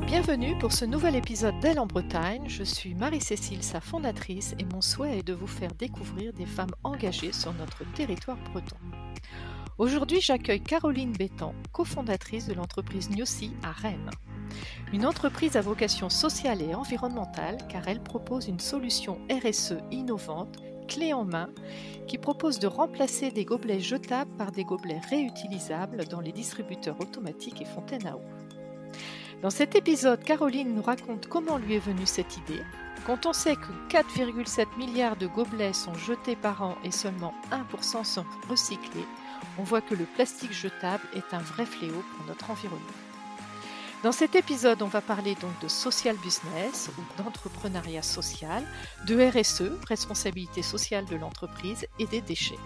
bienvenue pour ce nouvel épisode d'Elle en Bretagne. Je suis Marie-Cécile, sa fondatrice, et mon souhait est de vous faire découvrir des femmes engagées sur notre territoire breton. Aujourd'hui, j'accueille Caroline Bétan, cofondatrice de l'entreprise Newsy à Rennes. Une entreprise à vocation sociale et environnementale car elle propose une solution RSE innovante, clé en main, qui propose de remplacer des gobelets jetables par des gobelets réutilisables dans les distributeurs automatiques et fontaines à eau. Dans cet épisode, Caroline nous raconte comment lui est venue cette idée. Quand on sait que 4,7 milliards de gobelets sont jetés par an et seulement 1% sont recyclés, on voit que le plastique jetable est un vrai fléau pour notre environnement. Dans cet épisode, on va parler donc de social business ou d'entrepreneuriat social, de RSE, responsabilité sociale de l'entreprise, et des déchets.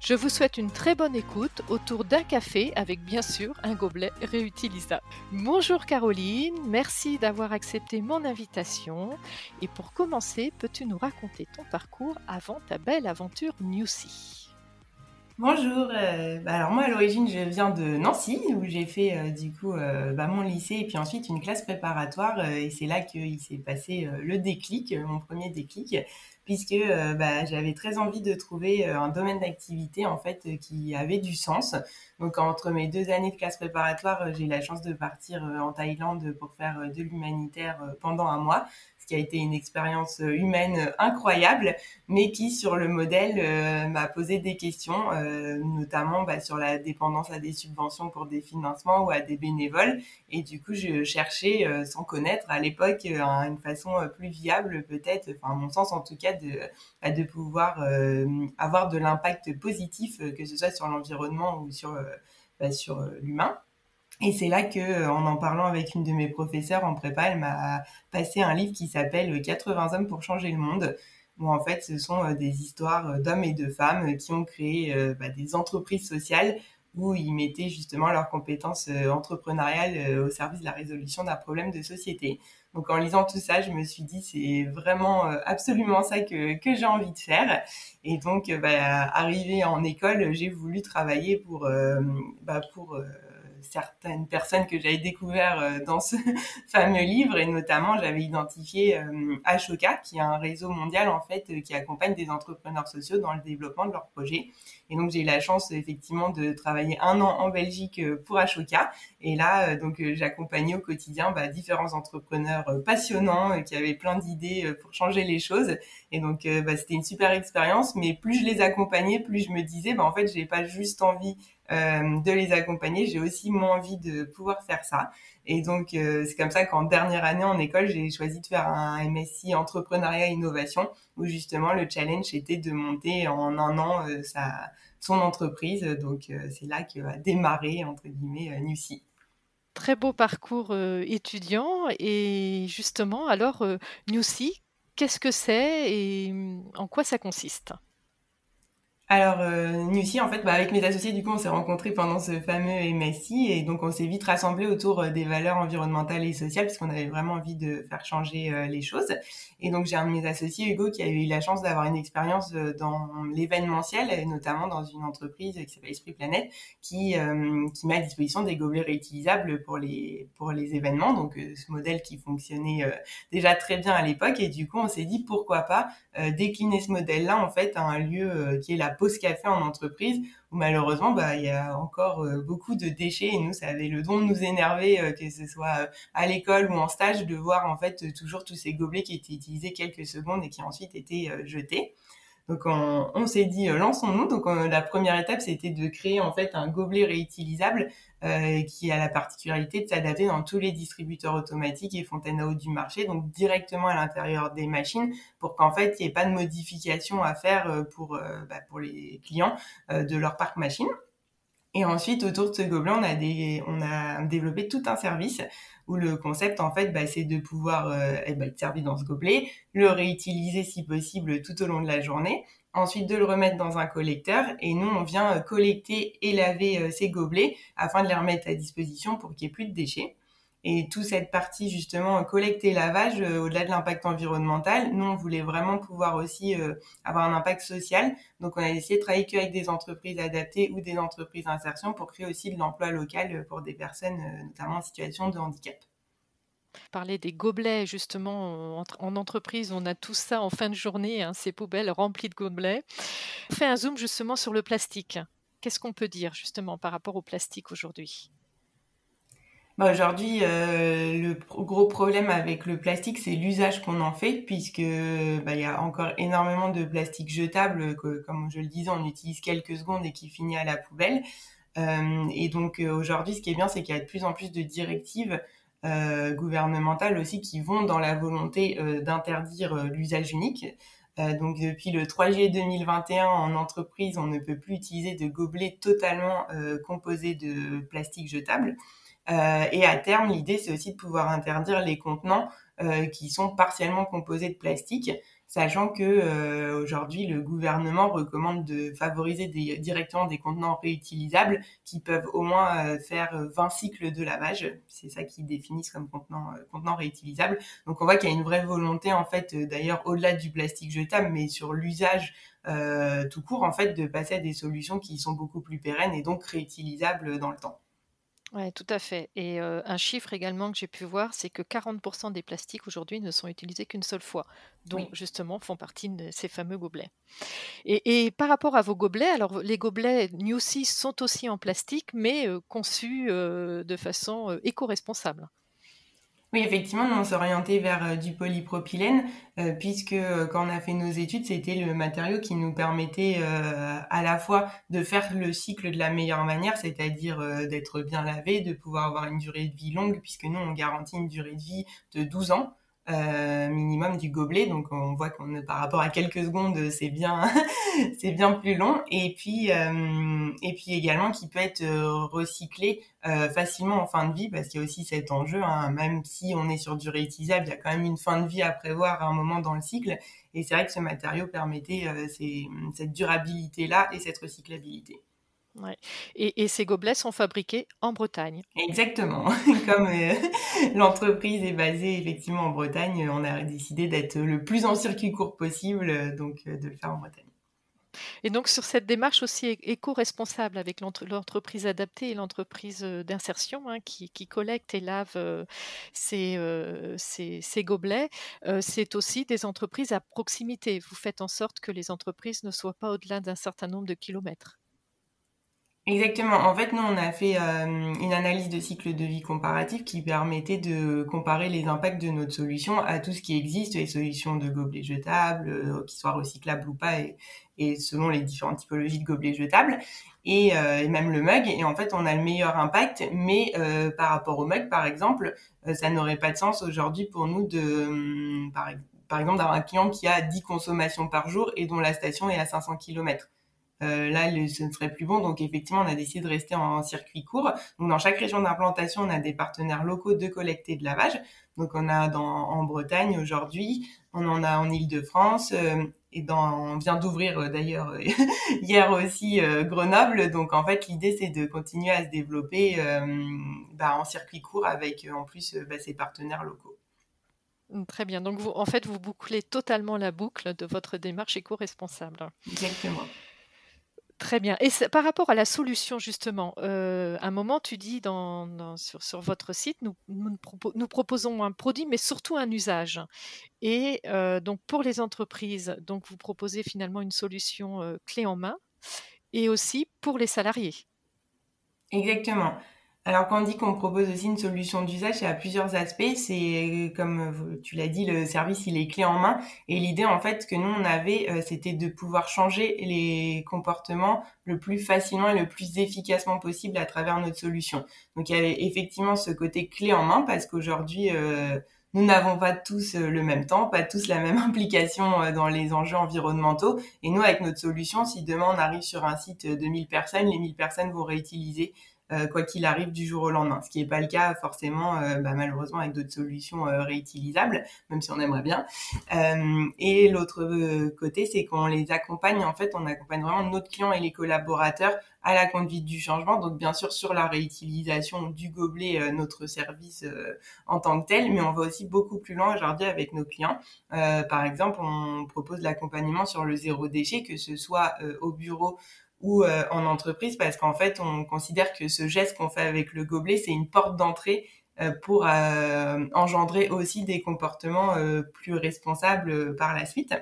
Je vous souhaite une très bonne écoute autour d'un café avec bien sûr un gobelet réutilisable. Bonjour Caroline, merci d'avoir accepté mon invitation. Et pour commencer, peux-tu nous raconter ton parcours avant ta belle aventure Newsy? Bonjour, euh, bah alors moi à l'origine je viens de Nancy où j'ai fait euh, du coup euh, bah, mon lycée et puis ensuite une classe préparatoire et c'est là qu'il s'est passé le déclic, mon premier déclic puisque bah, j'avais très envie de trouver un domaine d'activité fait qui avait du sens. Donc entre mes deux années de classe préparatoire, j'ai eu la chance de partir en Thaïlande pour faire de l'humanitaire pendant un mois qui a été une expérience euh, humaine euh, incroyable, mais qui, sur le modèle, euh, m'a posé des questions, notamment bah, sur la dépendance à des subventions pour des financements ou à des bénévoles. Et du coup, je cherchais, sans connaître à l'époque, une façon plus viable, peut-être, enfin, à mon sens en tout cas, de, bah, pouvoir avoir de l'impact positif, que ce soit sur l'environnement ou sur, bah, sur l'humain. Et c'est là que, euh, en en parlant avec une de mes professeurs en prépa, elle m'a passé un livre qui s'appelle 80 hommes pour changer le monde, où en fait ce sont euh, des histoires euh, d'hommes et de femmes qui ont créé bah, des entreprises sociales où ils mettaient justement leurs compétences entrepreneuriales au service de la résolution d'un problème de société. Donc en lisant tout ça, je me suis dit c'est vraiment absolument ça que, que j'ai envie de faire. Et donc bah, arrivé en école, j'ai voulu travailler pour, bah, pour certaines personnes que j'avais découvert euh, dans ce fameux livre. Et notamment j'avais identifié euh, Ashoka qui est un réseau mondial en fait euh, qui accompagne des entrepreneurs sociaux dans le développement de leurs projets. Et donc j'ai eu la chance effectivement de travailler un an en Belgique pour Ashoka. Et là donc j'accompagnais au quotidien bah, différents entrepreneurs passionnants qui avaient plein d'idées pour changer les choses. Et donc bah, c'était une super expérience. Mais plus je les accompagnais plus je me disais bah, en fait j'ai pas juste envie de les accompagner. J'ai aussi moins envie de pouvoir faire ça. Et donc, euh, c'est comme ça qu'en dernière année en école, j'ai choisi de faire un MSI entrepreneuriat innovation, où justement le challenge était de monter en un an euh, sa, son entreprise. Donc, c'est là que a démarré, entre guillemets, Newsy. Très beau parcours étudiant. Et justement, alors, Newsy, qu'est-ce que c'est et hum, en quoi ça consiste? Alors, euh, en fait, bah, avec mes associés, du coup, on s'est rencontrés pendant ce fameux MSI et donc on s'est vite rassemblés autour euh, des valeurs environnementales et sociales parce qu'on avait vraiment envie de faire changer euh, les choses. Et donc, j'ai un de mes associés, Hugo, qui a eu la chance d'avoir une expérience euh, dans l'événementiel, et notamment dans une entreprise qui s'appelle Esprit Planète, qui, qui met à disposition des gobelets réutilisables pour les, pour les événements. Donc, ce modèle qui fonctionnait déjà très bien à l'époque. Et du coup, on s'est dit, pourquoi pas décliner ce modèle-là, en fait, à un lieu qui est la pause café en entreprise où malheureusement bah il y a encore euh, beaucoup de déchets et nous ça avait le don de nous énerver euh, que ce soit euh, à l'école ou en stage de voir en fait toujours tous ces gobelets qui étaient utilisés quelques secondes et qui ensuite étaient jetés. Donc on, s'est dit lançons-nous. Donc la première étape c'était de créer en fait un gobelet réutilisable euh, qui a la particularité de s'adapter dans tous les distributeurs automatiques et fontaines à eau du marché, donc directement à l'intérieur des machines, pour qu'en fait il n'y ait pas de modification à faire euh, pour euh, bah, pour les clients de leur parc machine. Et ensuite, autour de ce gobelet, on a, des, on a développé tout un service où le concept, en fait, bah, c'est de pouvoir eh ben, être servi dans ce gobelet, le réutiliser si possible tout au long de la journée, ensuite de le remettre dans un collecteur et nous on vient euh, collecter et laver euh, ces gobelets afin de les remettre à disposition pour qu'il n'y ait plus de déchets. Et toute cette partie justement collecte et lavage, euh, au-delà de l'impact environnemental, nous on voulait vraiment pouvoir aussi avoir un impact social. Donc on a essayé de travailler avec des entreprises adaptées ou des entreprises d'insertion pour créer aussi de l'emploi local pour des personnes notamment en situation de handicap. Parler des gobelets, justement, en, entreprise, on a tout ça en fin de journée, hein, ces poubelles remplies de gobelets. On fait un zoom justement sur le plastique. Qu'est-ce qu'on peut dire justement par rapport au plastique aujourd'hui? Bah, Aujourd'hui, euh, le gros problème avec le plastique, c'est l'usage qu'on en fait, puisque bah, il y a encore énormément de plastique jetable que, comme je le disais, on utilise quelques secondes et qui finit à la poubelle. Euh, et donc euh, aujourd'hui, ce qui est bien, c'est qu'il y a de plus en plus de directives euh, gouvernementales aussi qui vont dans la volonté d'interdire l'usage unique. donc depuis le 3 juillet 2021, en entreprise, on ne peut plus utiliser de gobelets totalement composés de plastique jetable. Et à terme, l'idée, c'est aussi de pouvoir interdire les contenants qui sont partiellement composés de plastique sachant que euh, aujourd'hui le gouvernement recommande de favoriser directement des contenants réutilisables qui peuvent au moins euh, faire 20 cycles de lavage. C'est ça qu'ils définissent comme contenant, euh, contenant réutilisable. Donc on voit qu'il y a une vraie volonté en fait d'ailleurs au-delà du plastique jetable, mais sur l'usage tout court en fait de passer à des solutions qui sont beaucoup plus pérennes et donc réutilisables dans le temps. Oui, tout à fait. Et un chiffre également que j'ai pu voir, c'est que 40% des plastiques aujourd'hui ne sont utilisés qu'une seule fois, dont justement font partie de ces fameux gobelets. Et, par rapport à vos gobelets, alors les gobelets New sont aussi en plastique, mais conçus de façon éco-responsable. Oui, effectivement, nous on s'est orienté vers euh, du polypropylène euh, puisque euh, quand on a fait nos études, c'était le matériau qui nous permettait à la fois de faire le cycle de la meilleure manière, c'est-à-dire d'être bien lavé, de pouvoir avoir une durée de vie longue puisque nous on garantit une durée de vie de 12 ans. Euh, minimum du gobelet. Donc on voit qu'on par rapport à quelques secondes, c'est bien, c'est bien plus long. Et puis euh, et puis également qui peut être euh, recyclé facilement en fin de vie parce qu'il y a aussi cet enjeu. Hein, même si on est sur du réutilisable, il y a quand même une fin de vie à prévoir à un moment dans le cycle. Et c'est vrai que ce matériau permettait cette durabilité là et cette recyclabilité. Et, ces gobelets sont fabriqués en Bretagne. Exactement. Comme euh, l'entreprise est basée effectivement en Bretagne, on a décidé d'être le plus en circuit court possible, donc euh, de le faire en Bretagne. Et donc sur cette démarche aussi éco-responsable avec l'entreprise adaptée et l'entreprise euh, d'insertion hein, qui, collecte et lave ces, ces, gobelets, c'est aussi des entreprises à proximité. Vous faites en sorte que les entreprises ne soient pas au-delà d'un certain nombre de kilomètres. Exactement. En fait, nous, on a fait euh, une analyse de cycle de vie comparatif qui permettait de comparer les impacts de notre solution à tout ce qui existe, les solutions de gobelets jetables, euh, qui soient recyclables ou pas, et, selon les différentes typologies de gobelets jetables, et, euh, et, même le mug. Et en fait, on a le meilleur impact, mais par rapport au mug, par exemple, ça n'aurait pas de sens aujourd'hui pour nous de, hum, par, par exemple, d'avoir un client qui a 10 consommations par jour et dont la station est à 500 km. Euh, là, ce ne serait plus bon. Donc, effectivement, on a décidé de rester en, circuit court. Donc, dans chaque région d'implantation, on a des partenaires locaux de collecte et de lavage. Donc, on a dans, en Bretagne aujourd'hui, on en a en Île-de-France. Euh, et dans, on vient d'ouvrir euh, d'ailleurs hier aussi Grenoble. Donc en fait, l'idée c'est de continuer à se développer bah, en circuit court avec en plus bah, ces partenaires locaux. Mmh, très bien. Donc vous, en fait, vous bouclez totalement la boucle de votre démarche éco-responsable. Exactement. Très bien. Et par rapport à la solution, justement, euh, à un moment, tu dis dans, sur, votre site, nous, nous, proposons un produit, mais surtout un usage. Et euh, donc, pour les entreprises, donc vous proposez finalement une solution euh, clé en main, et aussi pour les salariés. Exactement. Alors quand on dit qu'on propose aussi une solution d'usage, il y a plusieurs aspects. C'est comme tu l'as dit, le service il est clé en main. Et l'idée en fait que nous on avait, euh, c'était de pouvoir changer les comportements le plus facilement et le plus efficacement possible à travers notre solution. Donc il y avait effectivement ce côté clé en main parce qu'aujourd'hui euh, nous n'avons pas tous euh, le même temps, pas tous la même implication dans les enjeux environnementaux. Et nous, avec notre solution, si demain on arrive sur un site de 1000 personnes, les 1000 personnes vont réutiliser euh, quoi qu'il arrive du jour au lendemain, ce qui n'est pas le cas forcément euh, bah, malheureusement avec d'autres solutions euh, réutilisables, même si on aimerait bien. et l'autre côté, c'est qu'on les accompagne, en fait, on accompagne vraiment notre client et les collaborateurs à la conduite du changement, donc bien sûr sur la réutilisation du gobelet, notre service en tant que tel, mais on va aussi beaucoup plus loin aujourd'hui avec nos clients. par exemple, on propose l'accompagnement sur le zéro déchet, que ce soit au bureau ou euh, en entreprise parce qu'en fait on considère que ce geste qu'on fait avec le gobelet c'est une porte d'entrée pour engendrer aussi des comportements plus responsables par la suite.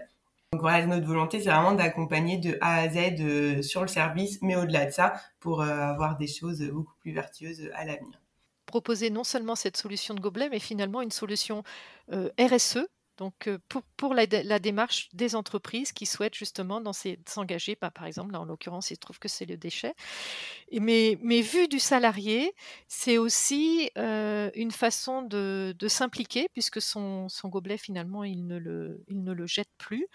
Donc voilà, notre volonté, c'est vraiment d'accompagner de A à Z sur le service, mais au-delà de ça, pour avoir des choses beaucoup plus vertueuses à l'avenir proposer non seulement cette solution de gobelet, mais finalement une solution RSE donc, pour, la, démarche des entreprises qui souhaitent justement s'engager, bah, par exemple, là, en l'occurrence, il se trouve que c'est le déchet. mais, vu du salarié, c'est aussi une façon de, s'impliquer, puisque son, gobelet, finalement, il ne le, il ne le jette plus.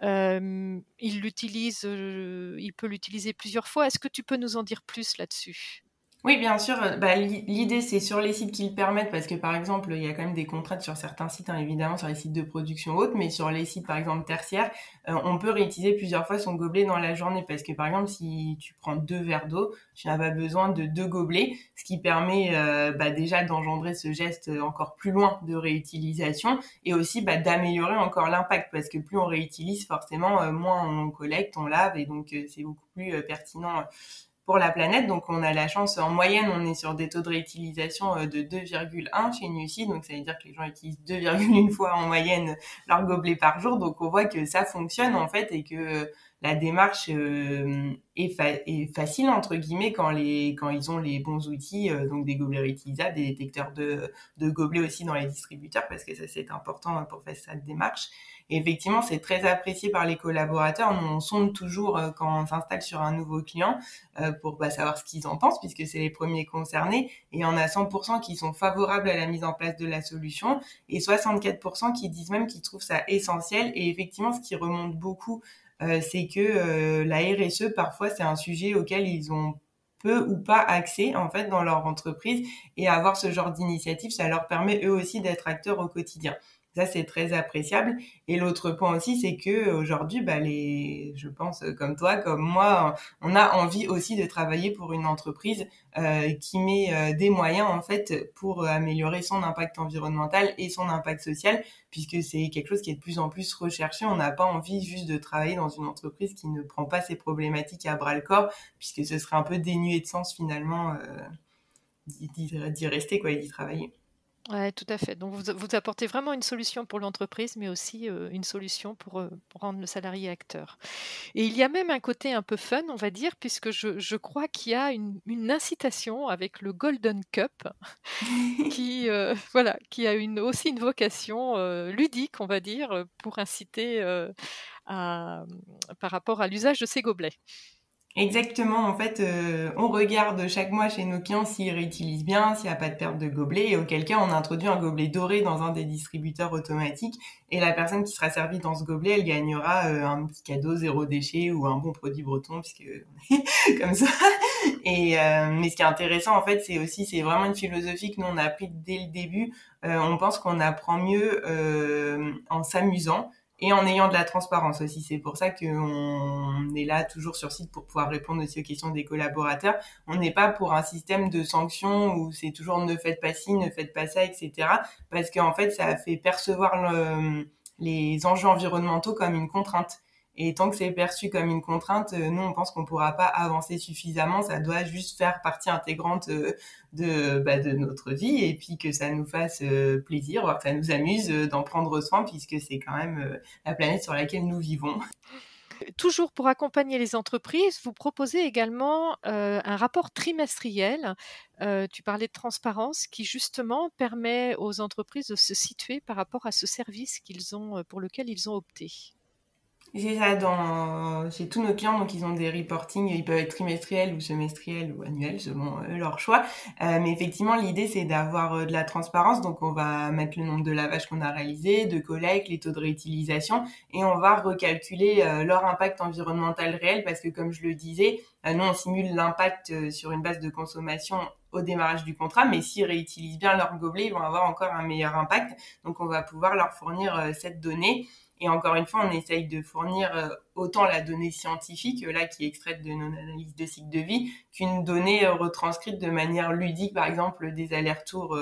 il l'utilise, il peut l'utiliser plusieurs fois. Est-ce que tu peux nous en dire plus là-dessus? Oui, bien sûr. Euh, bah, L'idée, c'est sur les sites qui le permettent, parce que par exemple, il y a quand même des contraintes sur certains sites, hein, évidemment, sur les sites de production haute, mais sur les sites, par exemple, tertiaires, euh, on peut réutiliser plusieurs fois son gobelet dans la journée, parce que par exemple, si tu prends deux verres d'eau, tu n'as pas besoin de deux gobelets, ce qui permet euh, bah, déjà d'engendrer ce geste encore plus loin de réutilisation, et aussi bah, d'améliorer encore l'impact, parce que plus on réutilise, forcément, moins on collecte, on lave, et donc c'est beaucoup plus pertinent pour la planète. Donc on a la chance, en moyenne, on est sur des taux de réutilisation euh, de 2,1 chez Nuci. Donc ça veut dire que les gens utilisent 2,1 fois en moyenne leur gobelet par jour. Donc on voit que ça fonctionne en fait et que la démarche euh, est, est, facile entre guillemets quand les quand ils ont les bons outils, euh, donc des gobelets réutilisables, des détecteurs de, de gobelets aussi dans les distributeurs parce que ça c'est important pour faire cette démarche. Effectivement, c'est très apprécié par les collaborateurs. Nous, on sonde toujours euh, quand on s'installe sur un nouveau client euh, pour bah, savoir ce qu'ils en pensent, puisque c'est les premiers concernés. Et on a 100% qui sont favorables à la mise en place de la solution et 64% qui disent même qu'ils trouvent ça essentiel. Et effectivement, ce qui remonte beaucoup, euh, c'est que la RSE, parfois, c'est un sujet auquel ils ont peu ou pas accès en fait dans leur entreprise et avoir ce genre d'initiative, ça leur permet eux aussi d'être acteurs au quotidien. Ça, c'est très appréciable. Et l'autre point aussi, c'est que aujourd'hui, bah, je pense comme toi, comme moi, on a envie aussi de travailler pour une entreprise euh, qui met euh, des moyens en fait pour améliorer son impact environnemental et son impact social, puisque c'est quelque chose qui est de plus en plus recherché. On n'a pas envie juste de travailler dans une entreprise qui ne prend pas ses problématiques à bras le corps, puisque ce serait un peu dénué de sens finalement euh, d'y rester quoi et d'y travailler. Oui, tout à fait. Donc vous, vous apportez vraiment une solution pour l'entreprise, mais aussi une solution pour, rendre le salarié acteur. Et il y a même un côté un peu fun, on va dire, puisque je, crois qu'il y a une, incitation avec le Golden Cup, qui, voilà, qui a une, aussi une vocation ludique, on va dire, pour inciter par rapport à l'usage de ces gobelets. Exactement, en fait, euh, on regarde chaque mois chez nos clients s'ils réutilisent bien, s'il n'y a pas de perte de gobelet, et auquel cas on introduit un gobelet doré dans un des distributeurs automatiques, et la personne qui sera servie dans ce gobelet, elle gagnera euh, un petit cadeau zéro déchet ou un bon produit breton, puisque comme ça. Et euh, mais ce qui est intéressant, en fait, c'est aussi, c'est vraiment une philosophie que nous on a appris dès le début. on pense qu'on apprend mieux en s'amusant et en ayant de la transparence aussi. C'est pour ça qu'on est là toujours sur site pour pouvoir répondre aussi aux questions des collaborateurs. On n'est pas pour un système de sanctions où c'est toujours ne faites pas ci, ne faites pas ça, etc. Parce qu'en fait, ça fait percevoir les enjeux environnementaux comme une contrainte. Et tant que c'est perçu comme une contrainte, euh, nous, on pense qu'on ne pourra pas avancer suffisamment. Ça doit juste faire partie intégrante euh, de, bah, de notre vie et puis que ça nous fasse euh, plaisir, voire que ça nous amuse d'en prendre soin puisque c'est quand même la planète sur laquelle nous vivons. Toujours pour accompagner les entreprises, vous proposez également un rapport trimestriel. tu parlais de transparence qui justement permet aux entreprises de se situer par rapport à ce service qu'ils ont, pour lequel ils ont opté. J'ai ça dans chez tous nos clients, donc ils ont des reportings, ils peuvent être trimestriels ou semestriels ou annuels selon euh, leur choix. Euh, mais effectivement, l'idée c'est d'avoir euh, de la transparence, donc on va mettre le nombre de lavages qu'on a réalisé, de collecte, les taux de réutilisation, et on va recalculer leur impact environnemental réel, parce que comme je le disais, nous on simule l'impact sur une base de consommation au démarrage du contrat, mais s'ils réutilisent bien leur gobelet, ils vont avoir encore un meilleur impact. Donc on va pouvoir leur fournir cette donnée. Et encore une fois, on essaye de fournir euh, autant la donnée scientifique, euh, là, qui est extraite de nos analyses de cycle de vie, qu'une donnée euh, retranscrite de manière ludique, par exemple, des allers-retours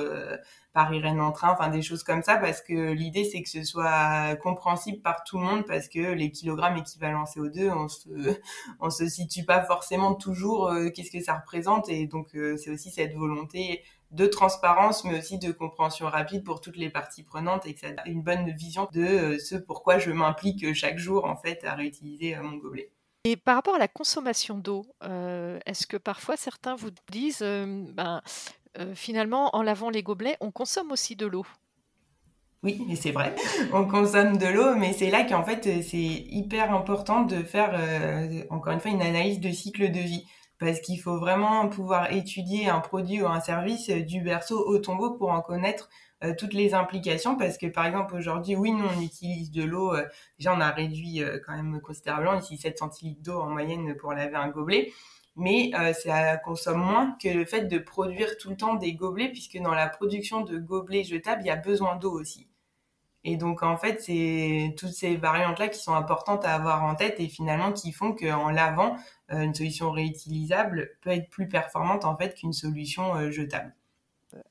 Paris-Rennes en train, enfin des choses comme ça, parce que l'idée, c'est que ce soit compréhensible par tout le monde, parce que les kilogrammes équivalents CO2, on se, on se situe pas forcément toujours qu'est-ce que ça représente, et donc c'est aussi cette volonté de transparence, mais aussi de compréhension rapide pour toutes les parties prenantes et que ça a une bonne vision de euh, ce pourquoi je m'implique chaque jour en fait à réutiliser euh, mon gobelet. Et par rapport à la consommation d'eau, euh, est-ce que parfois certains vous disent, ben, finalement, en lavant les gobelets, on consomme aussi de l'eau? Oui, mais c'est vrai, on consomme de l'eau, mais c'est là qu'en fait c'est hyper important de faire encore une fois une analyse de cycle de vie parce qu'il faut vraiment pouvoir étudier un produit ou un service euh, du berceau au tombeau pour en connaître euh, toutes les implications. Parce que par exemple aujourd'hui oui nous on utilise de l'eau euh, déjà on a réduit quand même considérablement ici 7 centilitres d'eau en moyenne pour laver un gobelet. Mais ça consomme moins que le fait de produire tout le temps des gobelets puisque dans la production de gobelets jetables il y a besoin d'eau aussi et donc en fait, c'est toutes ces variantes-là qui sont importantes à avoir en tête et finalement qui font qu'en lavant, euh, une solution réutilisable peut être plus performante en fait qu'une solution euh, jetable.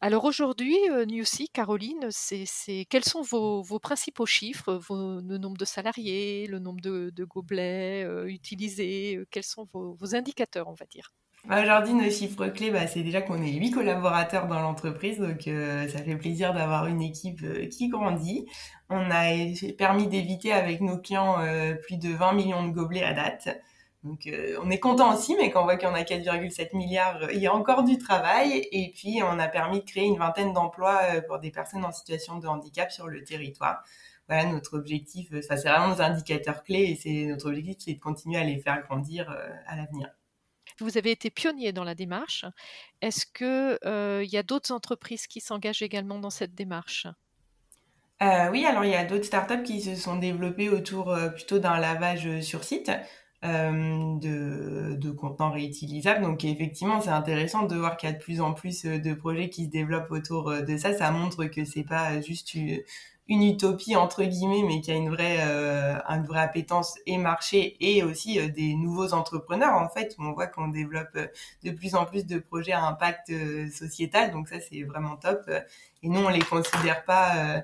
Alors aujourd'hui, euh, Newsy, Caroline, c'est, quels sont vos, principaux chiffres, le nombre de salariés, le nombre de, gobelets utilisés, quels sont vos, indicateurs, on va dire? Aujourd'hui, nos chiffres clés, bah, c'est déjà qu'on est huit collaborateurs dans l'entreprise, donc ça fait plaisir d'avoir une équipe qui grandit. On a permis d'éviter avec nos clients plus de 20 millions de gobelets à date. Donc euh, on est content aussi, mais quand on voit qu'il y en a 4,7 milliards, euh, il y a encore du travail. Et puis on a permis de créer une vingtaine d'emplois euh, pour des personnes en situation de handicap sur le territoire. Voilà notre objectif. Ça c'est vraiment nos indicateurs clés et c'est notre objectif, c'est de continuer à les faire grandir à l'avenir. Vous avez été pionnier dans la démarche. Est-ce qu'il y a d'autres entreprises qui s'engagent également dans cette démarche? Oui, alors il y a d'autres startups qui se sont développées autour plutôt d'un lavage sur site. Euh, de, contenants réutilisables. Donc effectivement, c'est intéressant de voir qu'il y a de plus en plus euh, de projets qui se développent autour euh, de ça. Ça montre que c'est pas juste une, utopie entre guillemets, mais qu'il y a une vraie, une vraie appétence et marché et aussi des nouveaux entrepreneurs en fait. Où on voit qu'on développe de plus en plus de projets à impact sociétal. Donc ça, c'est vraiment top. Et nous, on les considère pas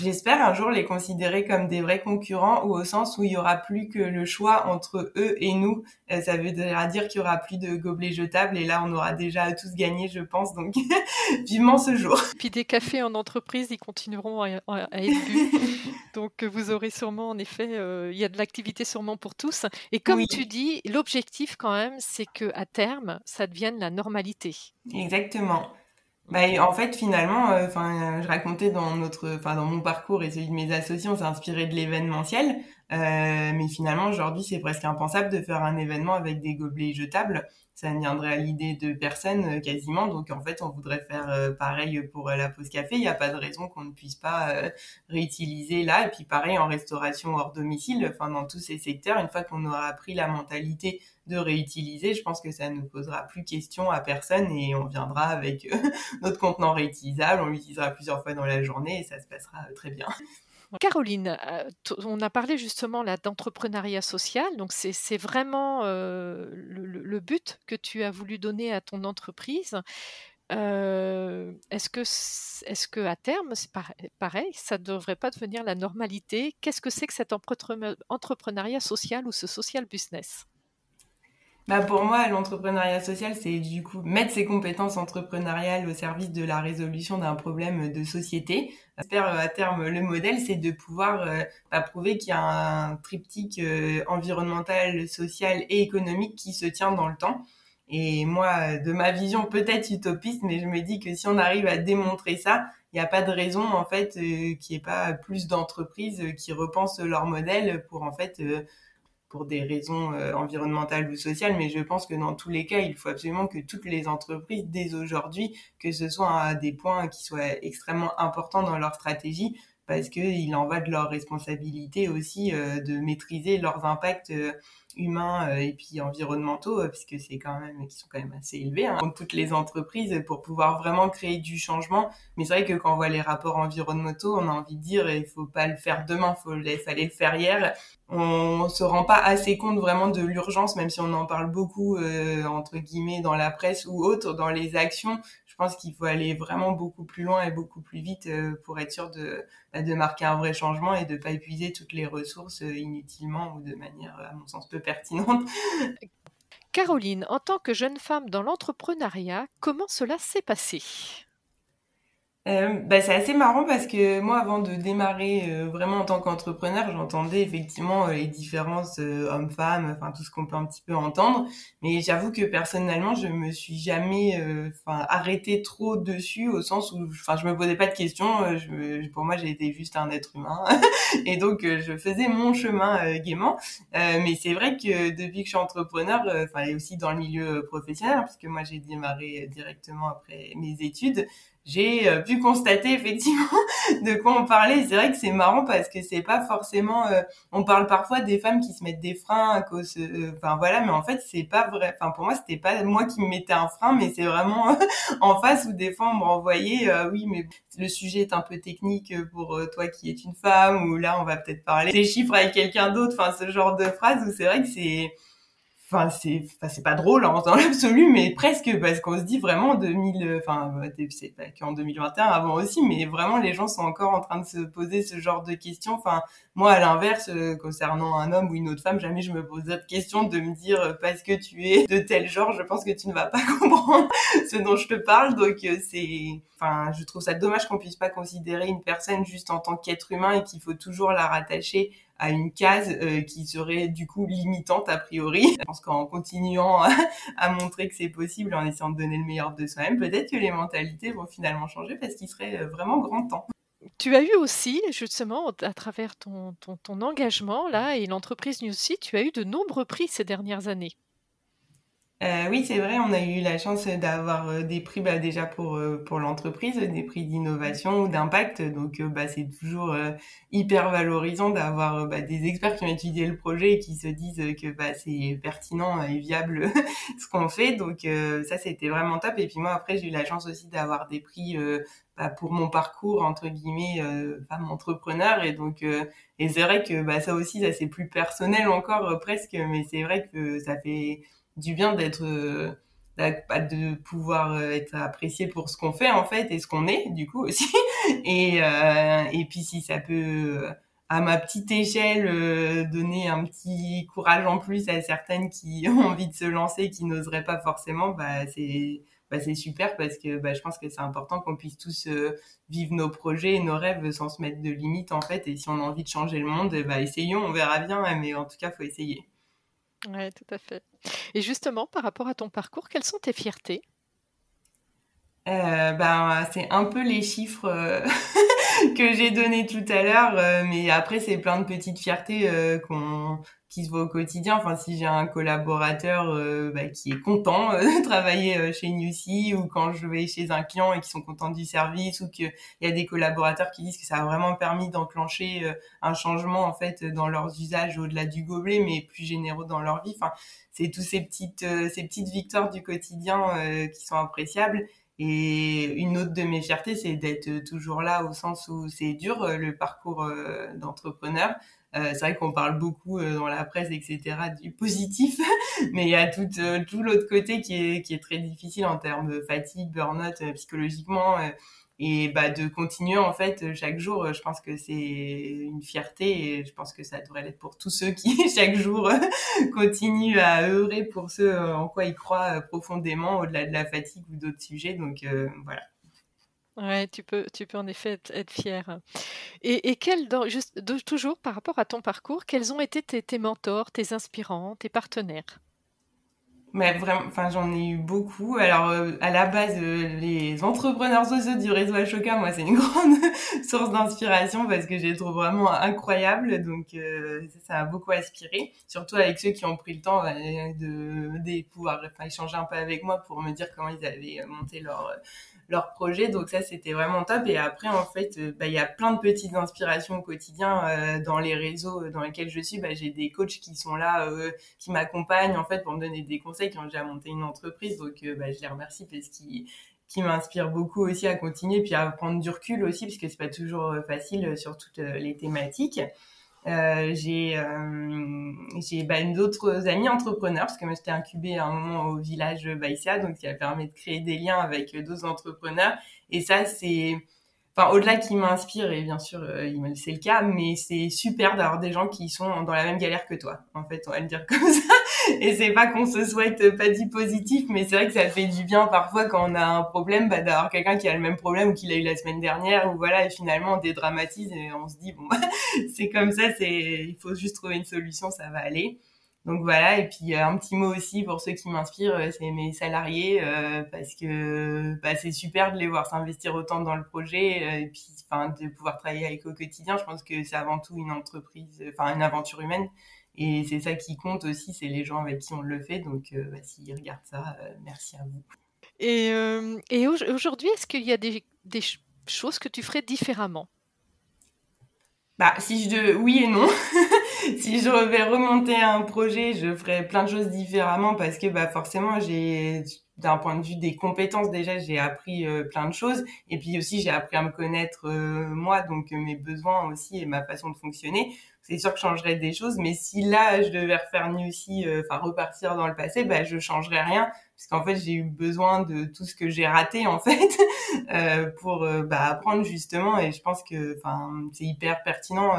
J'espère un jour les considérer comme des vrais concurrents ou au sens où il y aura plus que le choix entre eux et nous. Euh, ça veut dire qu'il y aura plus de gobelets jetables et là on aura déjà tous gagné, je pense. Donc vivement ce jour. Puis des cafés en entreprise, ils continueront à, être bu. donc vous aurez sûrement, en effet, euh, il y a de l'activité sûrement pour tous. Et comme tu dis, l'objectif quand même, c'est que à terme, ça devienne la normalité. Exactement. Bah, en fait, finalement, euh, enfin, je racontais dans notre, enfin, dans mon parcours et celui de mes associés, on s'est inspiré de l'événementiel. Euh, mais finalement, aujourd'hui, c'est presque impensable de faire un événement avec des gobelets jetables. Ça ne viendrait à l'idée de personne euh, quasiment. Donc, en fait, on voudrait faire euh, pareil pour la pause café. Il n'y a pas de raison qu'on ne puisse pas réutiliser là. Et puis, pareil en restauration hors domicile. Enfin, dans tous ces secteurs, une fois qu'on aura appris la mentalité de réutiliser, je pense que ça ne posera plus question à personne et on viendra avec notre contenant réutilisable, on l'utilisera plusieurs fois dans la journée et ça se passera très bien. Caroline, euh, on a parlé justement là d'entrepreneuriat social, donc c'est vraiment le, but que tu as voulu donner à ton entreprise. est-ce que, est-ce que à terme, c'est pareil, ça ne devrait pas devenir la normalité? Qu'est-ce que c'est que cet entrepreneuriat social ou ce social business? Bah pour moi, l'entrepreneuriat social, c'est du coup mettre ses compétences entrepreneuriales au service de la résolution d'un problème de société. J'espère euh, à terme le modèle, c'est de pouvoir euh, bah, prouver qu'il y a un triptyque euh, environnemental, social et économique qui se tient dans le temps. Et moi, de ma vision peut-être utopiste, mais je me dis que si on arrive à démontrer ça, il n'y a pas de raison en fait qu'il n'y ait pas plus d'entreprises qui repensent leur modèle pour en fait pour des raisons euh, environnementales ou sociales, mais je pense que dans tous les cas, il faut absolument que toutes les entreprises, dès aujourd'hui, que ce soit à des points qui soient extrêmement importants dans leur stratégie, parce qu'il en va de leur responsabilité aussi euh, de maîtriser leurs impacts euh, humains et puis environnementaux, puisque c'est quand même qui sont quand même assez élevés hein, toutes les entreprises pour pouvoir vraiment créer du changement. Mais c'est vrai que quand on voit les rapports environnementaux, on a envie de dire il faut pas le faire demain, faut il fallait le faire hier on se rend pas assez compte vraiment de l'urgence, même si on en parle beaucoup euh, entre guillemets dans la presse ou autre, dans les actions. Je pense qu'il faut aller vraiment beaucoup plus loin et beaucoup plus vite euh, pour être sûr de, bah, de marquer un vrai changement et de pas épuiser toutes les ressources euh, inutilement ou de manière, à mon sens, peu pertinente. Caroline, en tant que jeune femme dans l'entrepreneuriat, comment cela s'est passé? Euh, bah, c'est assez marrant parce que moi, avant de démarrer euh, vraiment en tant qu'entrepreneur, j'entendais effectivement euh, les différences hommes-femmes, enfin tout ce qu'on peut un petit peu entendre. Mais j'avoue que personnellement, je me suis jamais, enfin arrêtée trop dessus au sens où, enfin, je me posais pas de questions. Pour moi, j'étais juste un être humain et donc je faisais mon chemin gaiement. mais c'est vrai que depuis que je suis entrepreneur, enfin et aussi dans le milieu professionnel, parce que moi j'ai démarré directement après mes études j'ai euh, pu constater effectivement de quoi on parlait. C'est vrai que c'est marrant parce que c'est pas forcément. Euh, on parle parfois des femmes qui se mettent des freins à cause. Euh, enfin voilà, mais en fait c'est pas vrai. Enfin pour moi c'était pas moi qui me mettais un frein, mais c'est vraiment en face où des fois on me renvoyait. oui, mais le sujet est un peu technique pour toi qui es une femme ou là on va peut-être parler des chiffres avec quelqu'un d'autre. Enfin ce genre de phrase où c'est vrai que c'est enfin c'est enfin, c'est pas drôle hein, dans l'absolu mais presque parce qu'on se dit vraiment 2000 enfin c'est pas qu'en 2021 avant aussi mais vraiment les gens sont encore en train de se poser ce genre de questions. Enfin moi à l'inverse euh, concernant un homme ou une autre femme jamais je me pose cette question de me dire euh, parce que tu es de tel genre je pense que tu ne vas pas comprendre ce dont je te parle. Donc euh, c'est enfin je trouve ça dommage qu'on puisse pas considérer une personne juste en tant qu'être humain et qu'il faut toujours la rattacher à une case euh, qui serait du coup limitante a priori. Je pense qu'en continuant à, montrer que c'est possible, en essayant de donner le meilleur de soi-même, peut-être que les mentalités vont finalement changer parce qu'il serait euh, vraiment grand temps. Tu as eu aussi, justement, à travers ton, engagement là et l'entreprise Newsy, tu as eu de nombreux prix ces dernières années. Euh, oui, c'est vrai, on a eu la chance d'avoir euh, des prix bah, déjà pour euh, pour l'entreprise, des prix d'innovation ou d'impact. Donc bah, c'est toujours hyper valorisant d'avoir bah, des experts qui ont étudié le projet et qui se disent que bah, c'est pertinent et viable ce qu'on fait. Donc ça, c'était vraiment top. Et puis moi, après, j'ai eu la chance aussi d'avoir des prix bah, pour mon parcours entre guillemets femme entrepreneur. Et donc et c'est vrai que bah, ça aussi, ça c'est plus personnel encore presque, mais c'est vrai que ça fait du bien d'être euh, de pouvoir euh, être apprécié pour ce qu'on fait en fait et ce qu'on est du coup aussi. Et euh, et puis si ça peut à ma petite échelle donner un petit courage en plus à certaines qui ont envie de se lancer qui n'oseraient pas forcément bah c'est bah, c'est super parce que bah, je pense que c'est important qu'on puisse tous vivre nos projets et nos rêves sans se mettre de limites en fait. Et si on a envie de changer le monde bah essayons on verra bien mais en tout cas faut essayer. Oui, tout à fait. Et justement, par rapport à ton parcours, quelles sont tes fiertés? Euh, ben, c'est un peu les chiffres euh, que j'ai donnés tout à l'heure, euh, mais après c'est plein de petites fiertés qu'on qui se voit au quotidien. Enfin, si j'ai un collaborateur euh, bah, qui est content euh, de travailler euh, chez Newsy ou quand je vais chez un client et qui sont contents du service ou qu'il y a des collaborateurs qui disent que ça a vraiment permis d'enclencher un changement en fait dans leurs usages au-delà du gobelet, mais plus généraux dans leur vie. Enfin, c'est tous ces petites ces petites victoires du quotidien qui sont appréciables. Et une autre de mes fiertés, c'est d'être toujours là au sens où c'est dur le parcours d'entrepreneur euh, c'est vrai qu'on parle beaucoup euh, dans la presse, etc., du positif, mais il y a tout, euh, tout l'autre côté qui est, qui est très difficile en termes de fatigue, burn-out psychologiquement. Et bah, de continuer en fait chaque jour, je pense que c'est une fierté et je pense que ça devrait l'être pour tous ceux qui chaque jour continuent à œuvrer pour ce en quoi ils croient profondément au-delà de la fatigue ou d'autres sujets. Donc voilà. Ouais, tu peux, tu peux en effet être, fier. Et, et quel, juste, toujours par rapport à ton parcours, quels ont été tes, mentors, tes inspirants, tes partenaires? Mais vraiment, enfin, j'en ai eu beaucoup. Alors, euh, à la base, euh, les entrepreneurs sociaux du réseau Ashoka, moi, c'est une grande source d'inspiration parce que je les trouve vraiment incroyables. Donc, euh, ça, a beaucoup inspiré. Surtout avec ceux qui ont pris le temps de, de pouvoir échanger un peu avec moi pour me dire comment ils avaient monté leur leur projet. Donc ça, c'était vraiment top. Et après, en fait, euh, bah, il y a plein de petites inspirations au quotidien euh, dans les réseaux euh, dans lesquels je suis. Bah, j'ai des coachs qui sont là, qui m'accompagnent en fait pour me donner des conseils qui ont déjà monté une entreprise. Donc bah, je les remercie parce qu'ils qui beaucoup aussi à continuer puis à prendre du recul aussi parce que c'est pas toujours facile sur toutes les thématiques. Euh, j'ai euh, bah, d'autres amis entrepreneurs parce que moi j'étais incubée à un moment au village Baïsia donc qui a permis de créer des liens avec d'autres entrepreneurs. Et ça c'est enfin au-delà qui m'inspire et bien sûr euh, c'est le cas mais c'est super d'avoir des gens qui sont dans la même galère que toi en fait on va le dire comme ça et c'est pas qu'on se souhaite pas du positif mais c'est vrai que ça fait du bien parfois quand on a un problème bah, d'avoir quelqu'un qui a le même problème ou qu'il a eu la semaine dernière ou voilà et finalement on dédramatise et on se dit bon c'est comme ça c'est il faut juste trouver une solution ça va aller donc voilà, et puis un petit mot aussi pour ceux qui m'inspirent, euh, c'est mes salariés, euh, parce que bah, c'est super de les voir s'investir autant dans le projet, euh, et puis enfin de pouvoir travailler avec au quotidien. Je pense que c'est avant tout une entreprise, enfin une aventure humaine, et c'est ça qui compte aussi, c'est les gens avec qui on le fait. Donc bah, s'ils regardent ça, merci à vous. Et, et aujourd'hui, est-ce qu'il y a des, des choses que tu ferais différemment? Bah, si je de... oui et non. si je vais remonter un projet, je ferai plein de choses différemment parce que bah forcément j'ai d'un point de vue des compétences déjà j'ai appris euh, plein de choses. Et puis aussi j'ai appris à me connaître euh, moi donc mes besoins aussi et ma façon de fonctionner. C'est sûr que je changerais des choses mais si là je devais refaire aussi euh, enfin repartir dans le passé bah je changerais rien. Parce qu'en fait j'ai eu besoin de tout ce que j'ai raté en fait pour bah, apprendre justement. Et je pense que c'est hyper pertinent.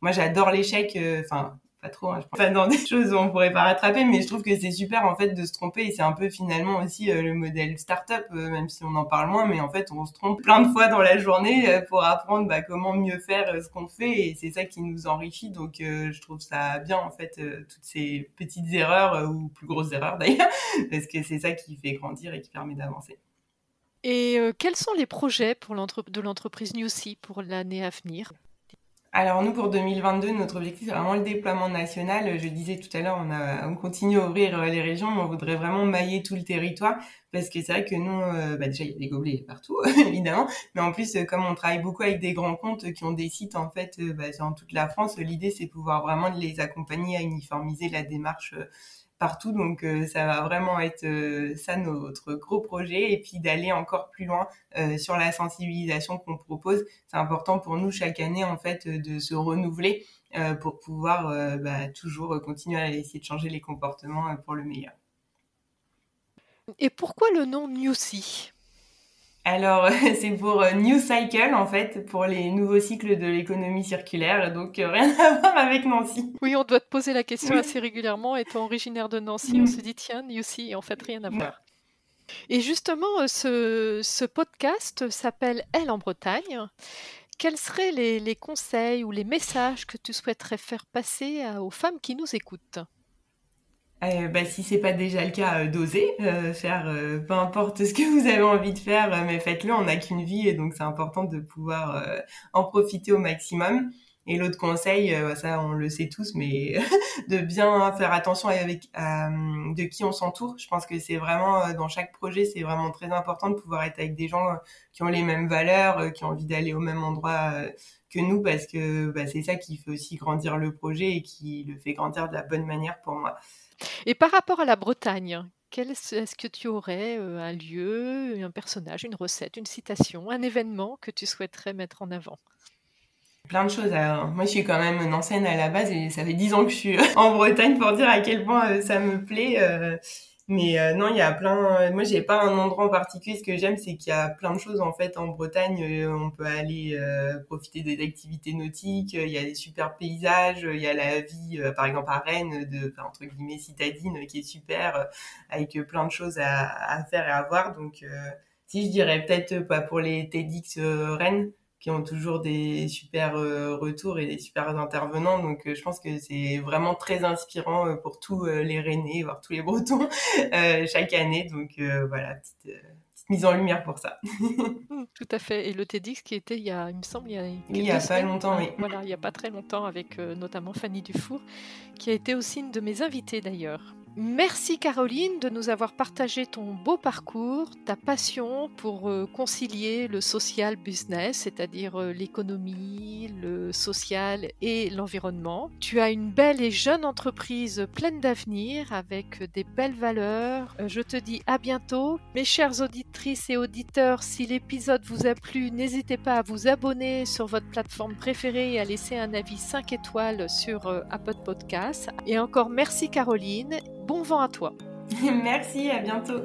Moi j'adore l'échec enfin pas trop, hein, je pense pas dans des choses où on pourrait pas rattraper, mais je trouve que c'est super en fait de se tromper et c'est un peu finalement aussi euh, le modèle startup, euh, même si on en parle moins, mais en fait on se trompe plein de fois dans la journée euh, pour apprendre bah, comment mieux faire ce qu'on fait et c'est ça qui nous enrichit. Donc je trouve ça bien en fait toutes ces petites erreurs ou plus grosses erreurs d'ailleurs, parce que c'est ça qui fait grandir et qui permet d'avancer. Et quels sont les projets pour de l'entreprise Newsy pour l'année à venir? Alors nous, pour 2022, notre objectif, c'est vraiment le déploiement national. Je disais tout à l'heure, on, on continue à ouvrir euh, les régions, mais on voudrait vraiment mailler tout le territoire, parce que c'est vrai que nous, euh, bah déjà, il y a des gobelets partout, évidemment, mais en plus, euh, comme on travaille beaucoup avec des grands comptes qui ont des sites, en fait, bah, dans toute la France, l'idée, c'est pouvoir vraiment les accompagner à uniformiser la démarche partout. Donc euh, ça va vraiment être euh, ça notre gros projet et puis d'aller encore plus loin euh, sur la sensibilisation qu'on propose. C'est important pour nous chaque année en fait de se renouveler pour pouvoir bah, toujours continuer à essayer de changer les comportements pour le meilleur. Et pourquoi le nom Newsy? Alors, c'est pour euh, New Cycle, en fait, pour les nouveaux cycles de l'économie circulaire, donc euh, rien à voir avec Nancy. Oui, on doit te poser la question assez régulièrement. Étant originaire de Nancy, on se dit, tiens, New en fait, rien à voir. Et justement, euh, ce, podcast s'appelle Elle en Bretagne. Quels seraient les conseils ou les messages que tu souhaiterais faire passer aux femmes qui nous écoutent? Euh, bah, si c'est pas déjà le cas, euh, d'oser euh, faire peu importe ce que vous avez envie de faire, mais faites-le. On n'a qu'une vie et donc c'est important de pouvoir en profiter au maximum. Et l'autre conseil, ça on le sait tous, mais de bien faire attention avec de qui on s'entoure. Je pense que c'est vraiment dans chaque projet, c'est vraiment très important de pouvoir être avec des gens qui ont les mêmes valeurs, qui ont envie d'aller au même endroit que nous, parce que bah, c'est ça qui fait aussi grandir le projet et qui le fait grandir de la bonne manière pour moi. Et par rapport à la Bretagne, est-ce que tu aurais euh, un lieu, un personnage, une recette, une citation, un événement que tu souhaiterais mettre en avant? Plein de choses. moi, je suis quand même une ancienne à la base et ça fait dix ans que je suis en Bretagne pour dire à quel point euh, ça me plaît. Euh, mais euh, non, il y a plein. Moi, j'ai pas un endroit en particulier. Ce que j'aime, c'est qu'il y a plein de choses en fait en Bretagne. Euh, on peut aller euh, profiter des activités nautiques. Il y a des super paysages. Il y a la vie, par exemple à Rennes, de entre guillemets citadine, qui est super, avec plein de choses à, à, faire et à voir. Donc, si je dirais peut-être pas pour les TEDx Rennes qui ont toujours des super euh, retours et des super intervenants. Donc, euh, je pense que c'est vraiment très inspirant euh, pour tous les Rennais, voire tous les Bretons, chaque année. Donc, voilà, petite, mise en lumière pour ça. Mmh, tout à fait. Et le TEDx qui était, il y a, il me semble, il y a, il y a pas longtemps, oui. Voilà, il n'y a pas très longtemps, avec notamment Fanny Dufour, qui a été aussi une de mes invitées d'ailleurs. Merci Caroline de nous avoir partagé ton beau parcours, ta passion pour euh, concilier le social business, c'est-à-dire euh, l'économie, le social et l'environnement. Tu as une belle et jeune entreprise pleine d'avenir avec des belles valeurs. Euh, je te dis à bientôt. Mes chères auditrices et auditeurs, si l'épisode vous a plu, n'hésitez pas à vous abonner sur votre plateforme préférée et à laisser un avis 5 étoiles sur Apple Podcast. Et encore merci Caroline Bon vent à toi. Merci, à bientôt.